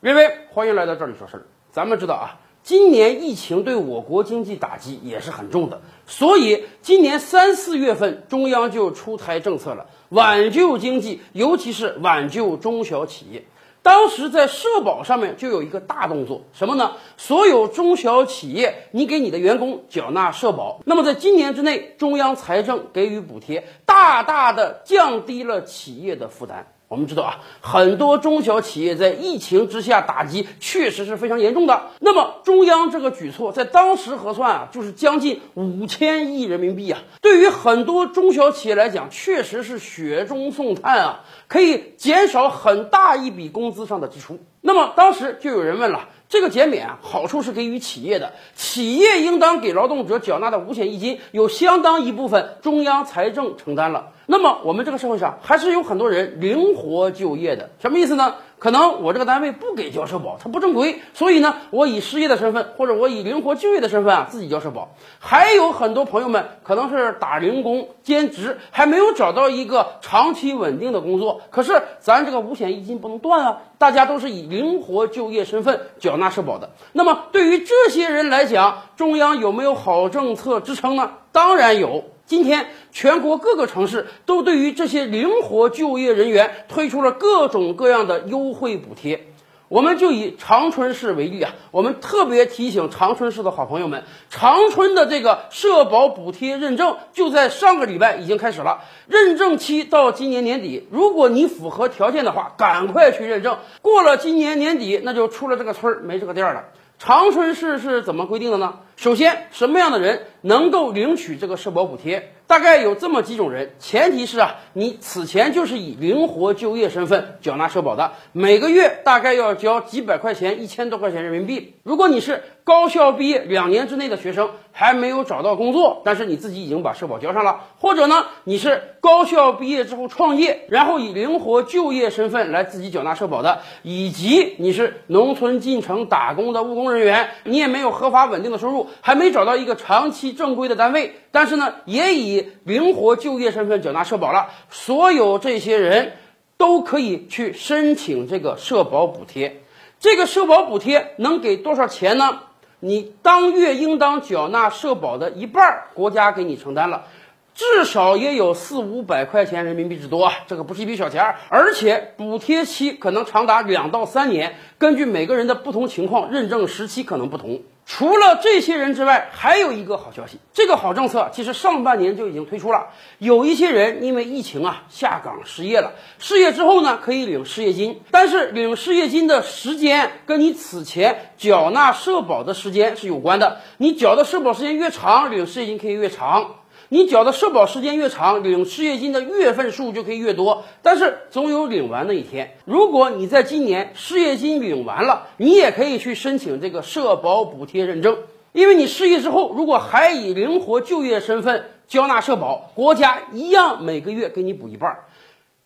微微，欢迎来到这里说事儿。咱们知道啊，今年疫情对我国经济打击也是很重的，所以今年三四月份中央就出台政策了，挽救经济，尤其是挽救中小企业。当时在社保上面就有一个大动作，什么呢？所有中小企业，你给你的员工缴纳社保，那么在今年之内，中央财政给予补贴，大大的降低了企业的负担。我们知道啊，很多中小企业在疫情之下打击确实是非常严重的。那么中央这个举措在当时核算啊，就是将近五千亿人民币啊，对于很多中小企业来讲，确实是雪中送炭啊，可以减少很大一笔工资上的支出。那么当时就有人问了。这个减免啊，好处是给予企业的，企业应当给劳动者缴纳的五险一金，有相当一部分中央财政承担了。那么我们这个社会上还是有很多人灵活就业的，什么意思呢？可能我这个单位不给交社保，它不正规，所以呢，我以失业的身份或者我以灵活就业的身份啊，自己交社保。还有很多朋友们可能是打零工、兼职，还没有找到一个长期稳定的工作。可是咱这个五险一金不能断啊，大家都是以灵活就业身份缴纳社保的。那么对于这些人来讲，中央有没有好政策支撑呢？当然有。今天，全国各个城市都对于这些灵活就业人员推出了各种各样的优惠补贴。我们就以长春市为例啊，我们特别提醒长春市的好朋友们，长春的这个社保补贴认证就在上个礼拜已经开始了，认证期到今年年底。如果你符合条件的话，赶快去认证。过了今年年底，那就出了这个村儿没这个店了。长春市是怎么规定的呢？首先，什么样的人能够领取这个社保补贴？大概有这么几种人，前提是啊，你此前就是以灵活就业身份缴纳社保的，每个月大概要交几百块钱、一千多块钱人民币。如果你是高校毕业两年之内的学生，还没有找到工作，但是你自己已经把社保交上了，或者呢，你是高校毕业之后创业，然后以灵活就业身份来自己缴纳社保的，以及你是农村进城打工的务工人员，你也没有合法稳定的收入。还没找到一个长期正规的单位，但是呢，也以灵活就业身份缴纳社保了。所有这些人都可以去申请这个社保补贴。这个社保补贴能给多少钱呢？你当月应当缴纳社保的一半，国家给你承担了。至少也有四五百块钱人民币之多，这个不是一笔小钱儿，而且补贴期可能长达两到三年，根据每个人的不同情况，认证时期可能不同。除了这些人之外，还有一个好消息，这个好政策其实上半年就已经推出了。有一些人因为疫情啊下岗失业了，失业之后呢可以领失业金，但是领失业金的时间跟你此前缴纳社保的时间是有关的，你缴的社保时间越长，领失业金可以越长。你缴的社保时间越长，领失业金的月份数就可以越多，但是总有领完那一天。如果你在今年失业金领完了，你也可以去申请这个社保补贴认证，因为你失业之后，如果还以灵活就业身份缴纳社保，国家一样每个月给你补一半。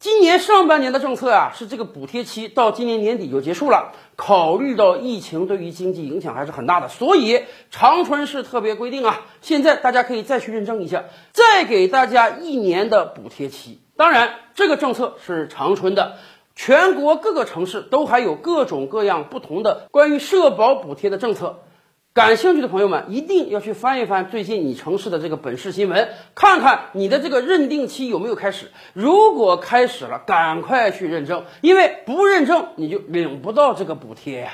今年上半年的政策啊，是这个补贴期到今年年底就结束了。考虑到疫情对于经济影响还是很大的，所以长春市特别规定啊，现在大家可以再去认证一下，再给大家一年的补贴期。当然，这个政策是长春的，全国各个城市都还有各种各样不同的关于社保补贴的政策。感兴趣的朋友们一定要去翻一翻最近你城市的这个本市新闻，看看你的这个认定期有没有开始。如果开始了，赶快去认证，因为不认证你就领不到这个补贴呀。